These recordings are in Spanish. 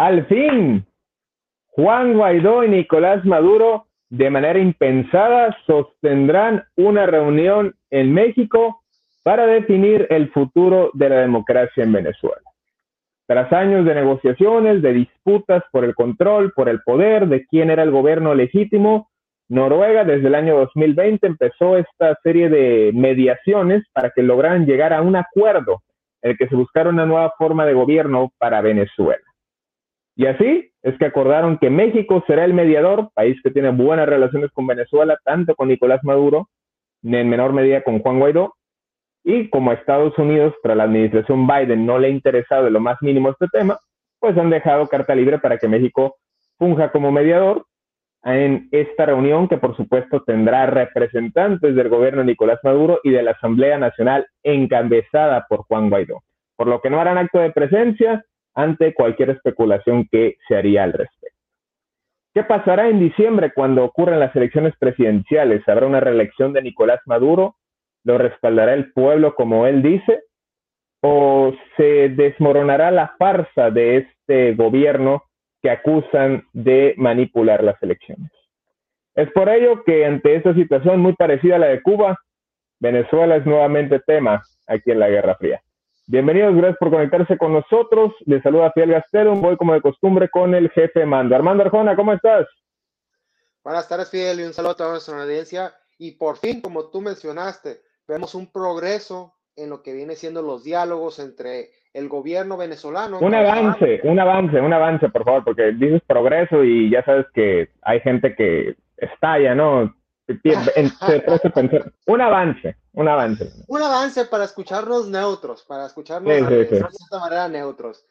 Al fin, Juan Guaidó y Nicolás Maduro, de manera impensada, sostendrán una reunión en México para definir el futuro de la democracia en Venezuela. Tras años de negociaciones, de disputas por el control, por el poder, de quién era el gobierno legítimo, Noruega desde el año 2020 empezó esta serie de mediaciones para que lograran llegar a un acuerdo en el que se buscara una nueva forma de gobierno para Venezuela. Y así es que acordaron que México será el mediador, país que tiene buenas relaciones con Venezuela, tanto con Nicolás Maduro, en menor medida con Juan Guaidó, y como a Estados Unidos, tras la administración Biden, no le ha interesado de lo más mínimo este tema, pues han dejado carta libre para que México funja como mediador en esta reunión que por supuesto tendrá representantes del gobierno Nicolás Maduro y de la Asamblea Nacional encabezada por Juan Guaidó, por lo que no harán acto de presencia ante cualquier especulación que se haría al respecto. ¿Qué pasará en diciembre cuando ocurran las elecciones presidenciales? ¿Habrá una reelección de Nicolás Maduro? lo respaldará el pueblo como él dice, o se desmoronará la farsa de este gobierno que acusan de manipular las elecciones. Es por ello que ante esta situación muy parecida a la de Cuba, Venezuela es nuevamente tema aquí en la Guerra Fría. Bienvenidos, gracias por conectarse con nosotros. Les saluda Fiel Gastelum, voy como de costumbre con el jefe Mando. Armando Arjona, ¿cómo estás? Buenas tardes, Fiel, y un saludo a toda nuestra audiencia. Y por fin, como tú mencionaste, vemos un progreso en lo que viene siendo los diálogos entre el gobierno venezolano. Un avance, un avance, un avance, por favor, porque dices progreso y ya sabes que hay gente que estalla, ¿no? un avance, un avance. Un avance para escucharnos neutros, para escucharnos de cierta manera neutros.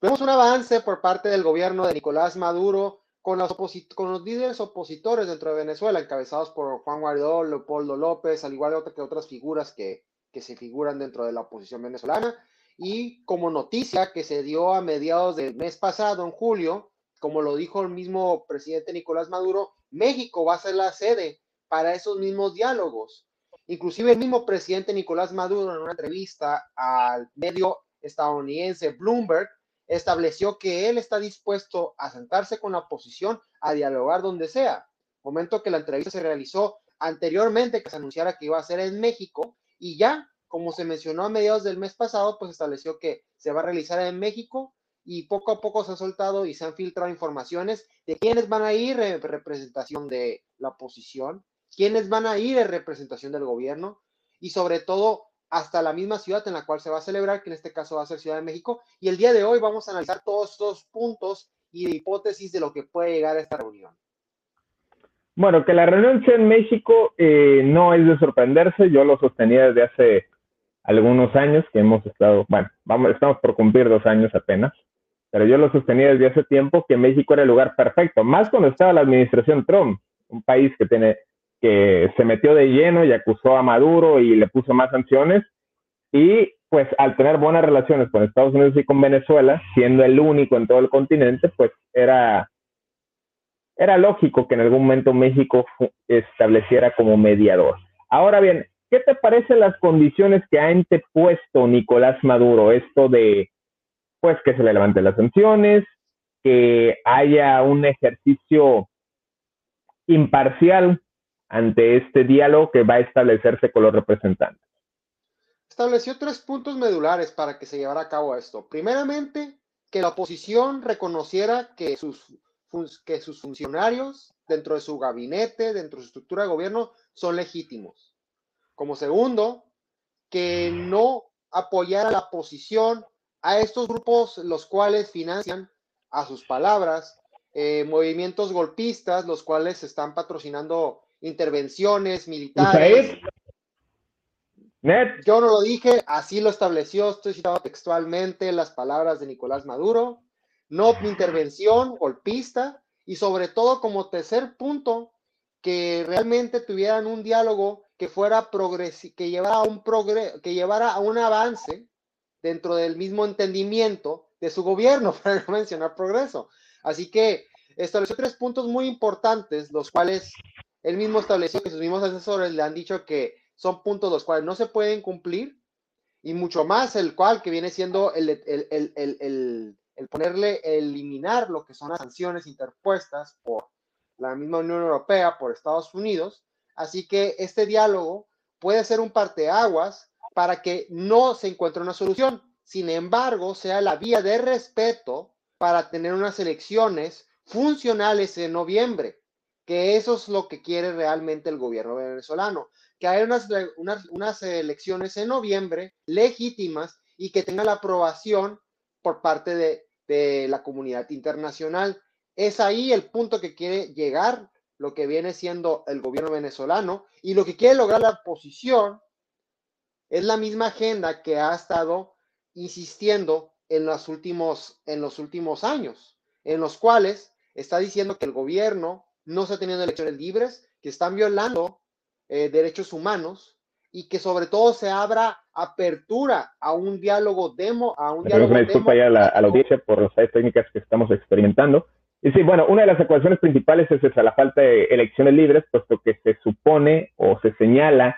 Vemos un avance por parte del gobierno de Nicolás Maduro con los, con los líderes opositores dentro de Venezuela, encabezados por Juan Guaidó, Leopoldo López, al igual que otras figuras que, que se figuran dentro de la oposición venezolana. Y como noticia que se dio a mediados del mes pasado, en julio, como lo dijo el mismo presidente Nicolás Maduro, México va a ser la sede para esos mismos diálogos. Inclusive el mismo presidente Nicolás Maduro en una entrevista al medio estadounidense Bloomberg estableció que él está dispuesto a sentarse con la oposición a dialogar donde sea. Momento que la entrevista se realizó anteriormente que se anunciara que iba a ser en México y ya, como se mencionó a mediados del mes pasado, pues estableció que se va a realizar en México y poco a poco se ha soltado y se han filtrado informaciones de quiénes van a ir en representación de la oposición, quiénes van a ir en representación del gobierno y sobre todo hasta la misma ciudad en la cual se va a celebrar, que en este caso va a ser Ciudad de México. Y el día de hoy vamos a analizar todos estos puntos y hipótesis de lo que puede llegar a esta reunión. Bueno, que la reunión sea en México eh, no es de sorprenderse, yo lo sostenía desde hace algunos años que hemos estado, bueno, vamos, estamos por cumplir dos años apenas, pero yo lo sostenía desde hace tiempo que México era el lugar perfecto, más cuando estaba la administración Trump, un país que tiene que se metió de lleno y acusó a Maduro y le puso más sanciones. Y pues al tener buenas relaciones con Estados Unidos y con Venezuela, siendo el único en todo el continente, pues era, era lógico que en algún momento México estableciera como mediador. Ahora bien, ¿qué te parecen las condiciones que ha antepuesto Nicolás Maduro? Esto de, pues, que se le levanten las sanciones, que haya un ejercicio imparcial ante este diálogo que va a establecerse con los representantes? Estableció tres puntos medulares para que se llevara a cabo esto. Primeramente, que la oposición reconociera que sus, que sus funcionarios dentro de su gabinete, dentro de su estructura de gobierno, son legítimos. Como segundo, que no apoyara la posición a estos grupos los cuales financian a sus palabras eh, movimientos golpistas, los cuales están patrocinando intervenciones militares. Yo no lo dije, así lo estableció, estoy citando textualmente las palabras de Nicolás Maduro. No intervención golpista y sobre todo como tercer punto, que realmente tuvieran un diálogo que fuera que llevara a un que llevara a un avance dentro del mismo entendimiento de su gobierno, para no mencionar progreso. Así que estableció tres puntos muy importantes, los cuales él mismo estableció que sus mismos asesores le han dicho que son puntos los cuales no se pueden cumplir y mucho más el cual que viene siendo el, el, el, el ponerle, eliminar lo que son las sanciones interpuestas por la misma Unión Europea, por Estados Unidos. Así que este diálogo puede ser un parteaguas para que no se encuentre una solución. Sin embargo, sea la vía de respeto para tener unas elecciones funcionales en noviembre, que eso es lo que quiere realmente el gobierno venezolano, que haya unas, unas, elecciones en noviembre legítimas y que tenga la aprobación por parte de, de la comunidad internacional. Es ahí el punto que quiere llegar lo que viene siendo el gobierno venezolano y lo que quiere lograr la oposición es la misma agenda que ha estado insistiendo en los últimos, en los últimos años, en los cuales está diciendo que el gobierno no está teniendo elecciones libres, que están violando eh, derechos humanos y que sobre todo se abra apertura a un diálogo demo, a un diálogo una disculpa ya a la, audiencia por las técnicas que estamos experimentando. Y sí, bueno, una de las ecuaciones principales es esa, la falta de elecciones libres, puesto que se supone o se señala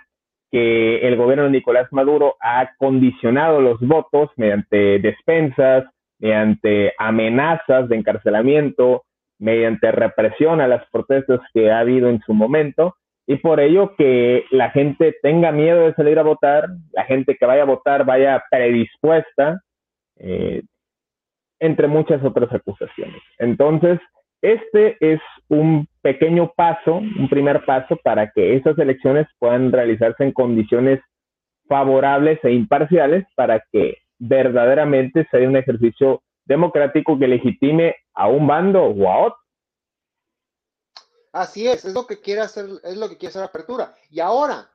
que el gobierno de Nicolás Maduro ha condicionado los votos mediante despensas, mediante amenazas de encarcelamiento, mediante represión a las protestas que ha habido en su momento y por ello que la gente tenga miedo de salir a votar, la gente que vaya a votar vaya predispuesta, eh, entre muchas otras acusaciones. Entonces, este es un pequeño paso, un primer paso para que esas elecciones puedan realizarse en condiciones favorables e imparciales para que verdaderamente sea un ejercicio democrático que legitime a un bando o otro. Así es, es lo que quiere hacer, es lo que quiere hacer apertura. Y ahora,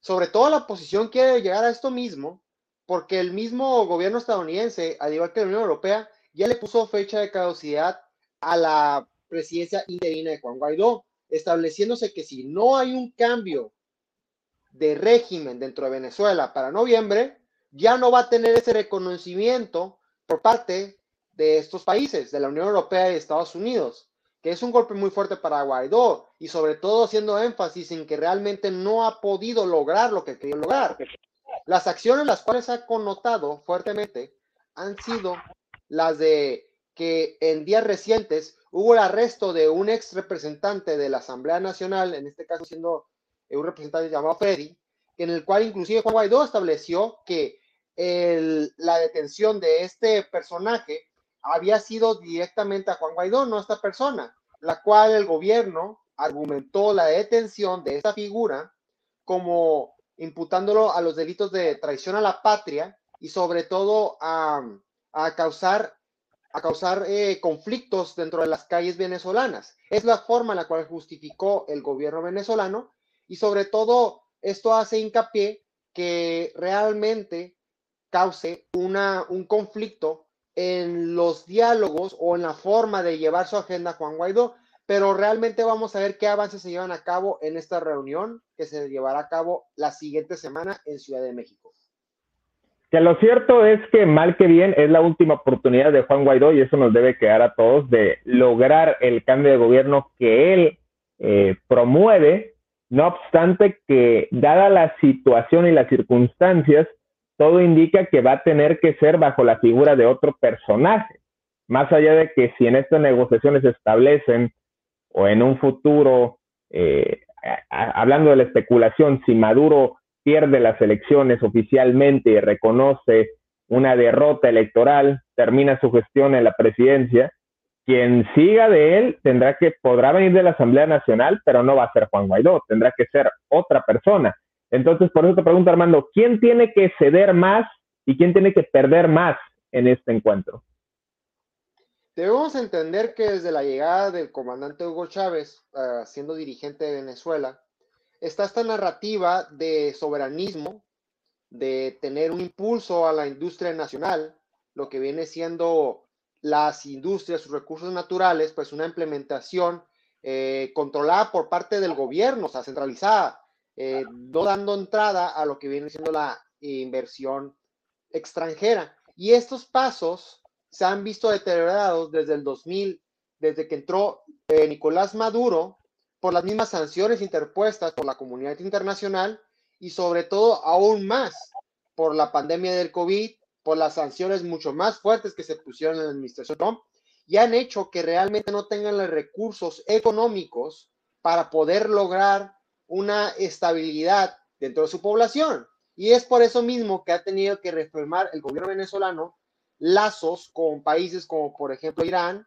sobre todo la oposición quiere llegar a esto mismo, porque el mismo gobierno estadounidense, al igual que la Unión Europea, ya le puso fecha de caducidad a la presidencia interina de Juan Guaidó, estableciéndose que si no hay un cambio de régimen dentro de Venezuela para noviembre, ya no va a tener ese reconocimiento por parte de estos países, de la Unión Europea y Estados Unidos, que es un golpe muy fuerte para Guaidó y sobre todo haciendo énfasis en que realmente no ha podido lograr lo que quería lograr. Las acciones las cuales ha connotado fuertemente han sido las de que en días recientes hubo el arresto de un ex representante de la Asamblea Nacional, en este caso siendo un representante llamado Freddy, en el cual inclusive Guaidó estableció que la detención de este personaje había sido directamente a Juan Guaidó, no a esta persona, la cual el gobierno argumentó la detención de esta figura como imputándolo a los delitos de traición a la patria y sobre todo a, causar, a causar eh, conflictos dentro de las calles venezolanas. Es la forma en la cual justificó el gobierno venezolano y sobre todo esto hace hincapié que realmente cause una, un conflicto en los diálogos o en la forma de llevar su agenda Juan Guaidó, pero realmente vamos a ver qué avances se llevan a cabo en esta reunión que se llevará a cabo la siguiente semana en Ciudad de México. Que lo cierto es que mal que bien es la última oportunidad de Juan Guaidó y eso nos debe quedar a todos de lograr el cambio de gobierno que él eh, promueve, no obstante que dada la situación y las circunstancias, todo indica que va a tener que ser bajo la figura de otro personaje. Más allá de que si en estas negociaciones se establecen o en un futuro eh, hablando de la especulación, si Maduro pierde las elecciones oficialmente y reconoce una derrota electoral, termina su gestión en la presidencia, quien siga de él tendrá que, podrá venir de la Asamblea Nacional, pero no va a ser Juan Guaidó, tendrá que ser otra persona. Entonces, por eso te pregunto, Armando, ¿quién tiene que ceder más y quién tiene que perder más en este encuentro? Debemos entender que desde la llegada del comandante Hugo Chávez, uh, siendo dirigente de Venezuela, está esta narrativa de soberanismo, de tener un impulso a la industria nacional, lo que viene siendo las industrias, sus recursos naturales, pues una implementación eh, controlada por parte del gobierno, o sea, centralizada, eh, dando entrada a lo que viene siendo la inversión extranjera. Y estos pasos se han visto deteriorados desde el 2000, desde que entró eh, Nicolás Maduro, por las mismas sanciones interpuestas por la comunidad internacional y sobre todo aún más por la pandemia del COVID, por las sanciones mucho más fuertes que se pusieron en la administración Trump y han hecho que realmente no tengan los recursos económicos para poder lograr una estabilidad dentro de su población. Y es por eso mismo que ha tenido que reformar el gobierno venezolano lazos con países como por ejemplo Irán,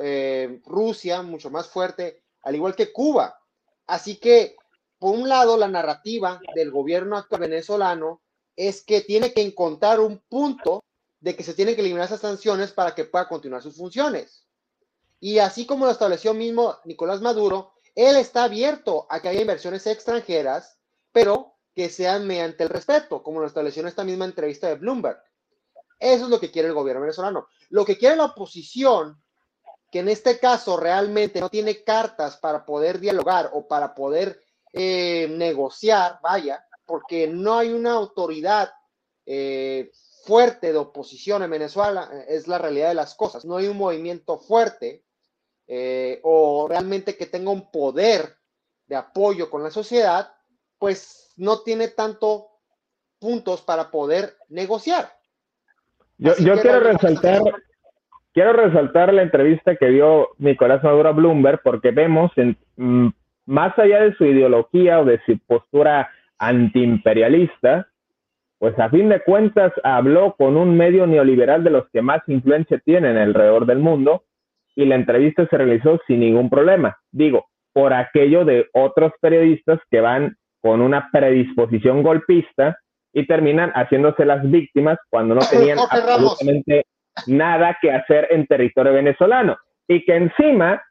eh, Rusia, mucho más fuerte, al igual que Cuba. Así que, por un lado, la narrativa del gobierno actual venezolano es que tiene que encontrar un punto de que se tienen que eliminar esas sanciones para que pueda continuar sus funciones. Y así como lo estableció mismo Nicolás Maduro, él está abierto a que haya inversiones extranjeras, pero que sean mediante el respeto, como lo estableció en esta misma entrevista de Bloomberg. Eso es lo que quiere el gobierno venezolano. Lo que quiere la oposición, que en este caso realmente no tiene cartas para poder dialogar o para poder eh, negociar, vaya, porque no hay una autoridad eh, fuerte de oposición en Venezuela, eh, es la realidad de las cosas. No hay un movimiento fuerte o realmente que tenga un poder de apoyo con la sociedad, pues no tiene tanto puntos para poder negociar. Yo, quiero resaltar, quiero resaltar la entrevista que dio Nicolás Maduro a Bloomberg porque vemos, en, mm, más allá de su ideología o de su postura antiimperialista, pues a fin de cuentas habló con un medio neoliberal de los que más influencia tienen alrededor del mundo y la entrevista se realizó sin ningún problema. Digo, por aquello de otros periodistas que van con una predisposición golpista y terminan haciéndose las víctimas cuando no tenían absolutamente nada que hacer en territorio venezolano. Y que encima,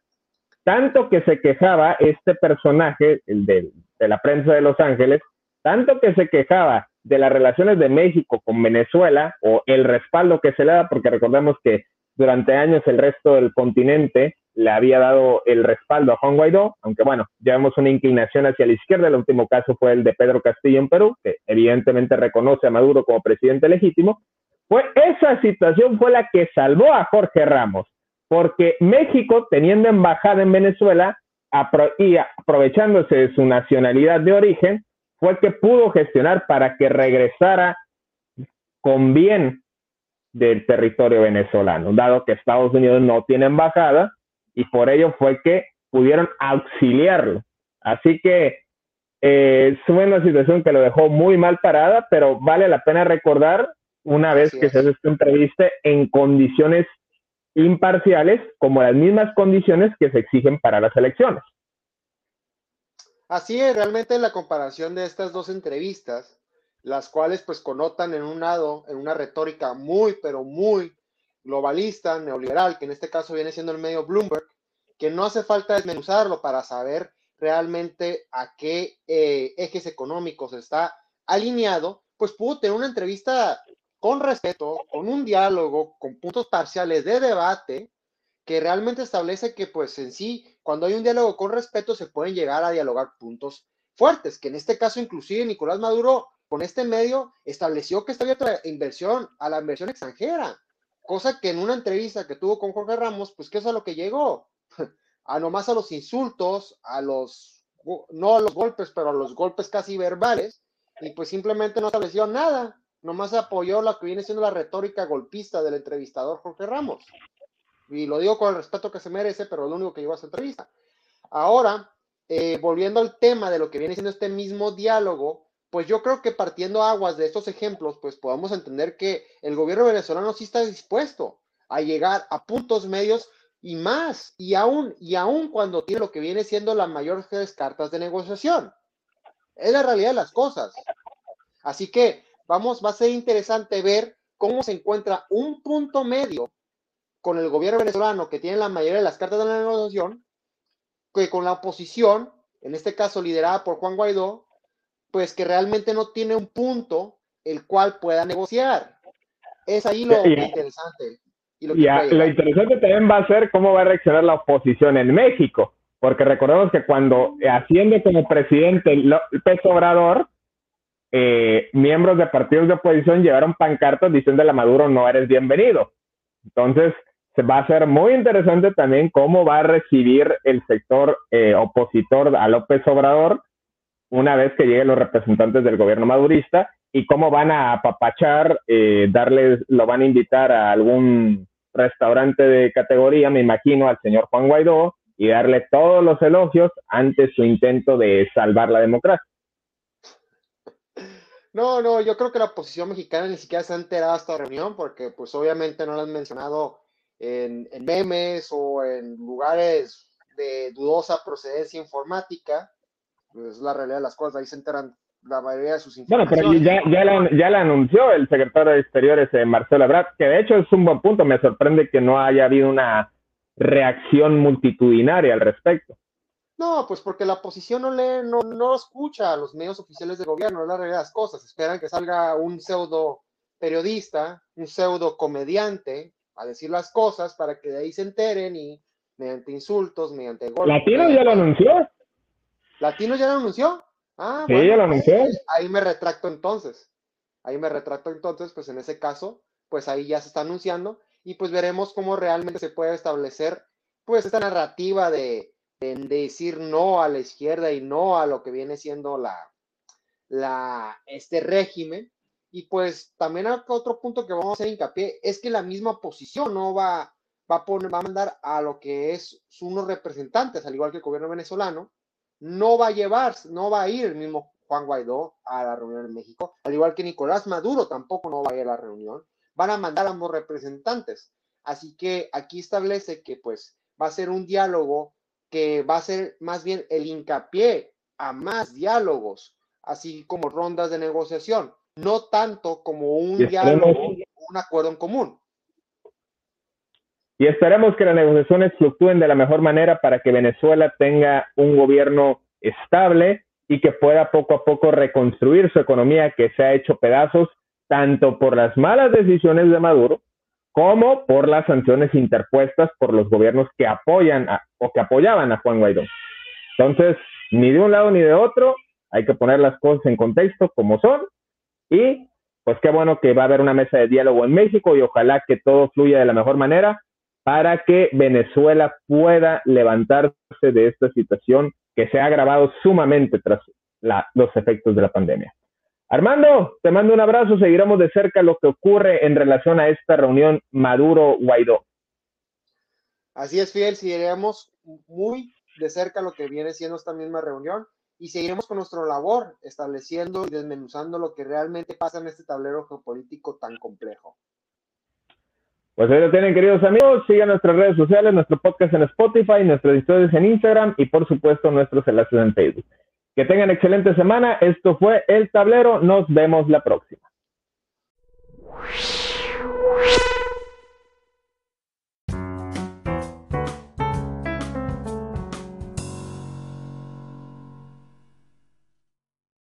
tanto que se quejaba este personaje, el de, de la prensa de Los Ángeles, tanto que se quejaba de las relaciones de México con Venezuela o el respaldo que se le da, porque recordemos que durante años el resto del continente le había dado el respaldo a Juan Guaidó, aunque bueno, ya vemos una inclinación hacia la izquierda. El último caso fue el de Pedro Castillo en Perú, que evidentemente reconoce a Maduro como presidente legítimo. Fue esa situación fue la que salvó a Jorge Ramos, porque México, teniendo embajada en Venezuela y aprovechándose de su nacionalidad de origen, fue el que pudo gestionar para que regresara con bien del territorio venezolano, dado que Estados Unidos no tiene embajada y por ello fue que pudieron auxiliarlo. Así que eh, fue una situación que lo dejó muy mal parada, pero vale la pena recordar una vez que se hace esta entrevista en condiciones imparciales, como las mismas condiciones que se exigen para las elecciones. Así es, realmente la comparación de estas dos entrevistas las cuales pues connotan en un lado, en una retórica muy, pero muy globalista, neoliberal, que en este caso viene siendo el medio Bloomberg, que no hace falta desmenuzarlo para saber realmente a qué eh, ejes económicos está alineado, pues pudo tener una entrevista con respeto, con un diálogo, con puntos parciales de debate, que realmente establece que pues en sí, cuando hay un diálogo con respeto, se pueden llegar a dialogar puntos fuertes, que en este caso inclusive Nicolás Maduro con este medio estableció que está abierta inversión a la inversión extranjera, cosa que en una entrevista que tuvo con Jorge Ramos, pues ¿qué es a lo que llegó? A nomás a los insultos, a los, no a los golpes, pero a los golpes casi verbales, y pues simplemente no estableció nada, nomás apoyó lo que viene siendo la retórica golpista del entrevistador Jorge Ramos. Y lo digo con el respeto que se merece, pero lo único que llevó a esa entrevista. Ahora, eh, volviendo al tema de lo que viene siendo este mismo diálogo, pues yo creo que partiendo aguas de estos ejemplos, pues podemos entender que el gobierno venezolano sí está dispuesto a llegar a puntos medios y más, y aún, y aún cuando tiene lo que viene siendo las mayores cartas de negociación. Es la realidad de las cosas. Así que vamos, va a ser interesante ver cómo se encuentra un punto medio con el gobierno venezolano que tiene la mayoría de las cartas de la negociación, que con la oposición, en este caso liderada por Juan Guaidó, pues que realmente no tiene un punto el cual pueda negociar. Es ahí lo interesante. Y, lo, interesante también va a ser cómo va a reaccionar la oposición en México, porque recordemos que cuando asciende como presidente el peso Obrador, eh, miembros de partidos de oposición llevaron pancartas diciendo a Maduro no eres bienvenido. Entonces, se va a ser muy interesante también cómo va a recibir el sector eh, opositor a López Obrador una vez que lleguen los representantes del gobierno madurista y cómo van a apapachar, eh, darles, lo van a invitar a algún restaurante de categoría, me imagino, al señor Juan Guaidó y darle todos los elogios ante su intento de salvar la democracia. No, no, yo creo que la oposición mexicana ni siquiera se ha enterado de esta reunión porque pues obviamente no la han mencionado en, en memes o en lugares de dudosa procedencia informática. Pues es la realidad de las cosas, ahí se enteran la mayoría de sus informaciones. Bueno, pero ya, ya, la, ya la anunció el secretario de Exteriores, eh, Marcelo Ebrard, que de hecho es un buen punto, me sorprende que no haya habido una reacción multitudinaria al respecto. No, pues porque la oposición no lee, no, no escucha a los medios oficiales de gobierno, es la realidad de las cosas. Esperan que salga un pseudo periodista, un pseudo comediante a decir las cosas para que de ahí se enteren y mediante insultos, mediante golpes. ¿Latino ya lo anunció? ¿Latino ya lo anunció? Ah, sí, ya lo anunció. ahí me retracto entonces. Ahí me retracto entonces, pues en ese caso, pues ahí ya se está anunciando y pues veremos cómo realmente se puede establecer pues esta narrativa de en decir no a la izquierda y no a lo que viene siendo la, la, este régimen. Y pues también otro punto que vamos a hacer hincapié es que la misma oposición no va, va, a poner, va a mandar a lo que es unos representantes, al igual que el gobierno venezolano, no va a llevar, no va a ir el mismo Juan Guaidó a la reunión en México, al igual que Nicolás Maduro tampoco no va a ir a la reunión, van a mandar a ambos representantes. Así que aquí establece que pues va a ser un diálogo que va a ser más bien el hincapié a más diálogos, así como rondas de negociación, no tanto como un diálogo, un acuerdo en común. Y esperemos que las negociaciones fluctúen de la mejor manera para que Venezuela tenga un gobierno estable y que pueda poco a poco reconstruir su economía que se ha hecho pedazos tanto por las malas decisiones de Maduro como por las sanciones interpuestas por los gobiernos que apoyan o que apoyaban a Juan Guaidó. Entonces, ni de un lado ni de otro, hay que poner las cosas en contexto como son y pues qué bueno que va a haber una mesa de diálogo en México y ojalá que todo fluya de la mejor manera para que Venezuela pueda levantarse de esta situación que se ha agravado sumamente tras los efectos de la pandemia. Armando, te mando un abrazo. Seguiremos de cerca lo que ocurre en relación a esta reunión Maduro-Guaidó. Así es, Fiel. Seguiremos muy de cerca lo que viene siendo esta misma reunión y seguiremos con nuestra labor, estableciendo y desmenuzando lo que realmente pasa en este tablero geopolítico tan complejo. Pues ahí lo tienen, queridos amigos. Sigan nuestras redes sociales, nuestro podcast en Spotify, nuestras historias en Instagram y, por supuesto, nuestros enlaces en Facebook. Que tengan excelente semana. Esto fue El Tablero. Nos vemos la próxima.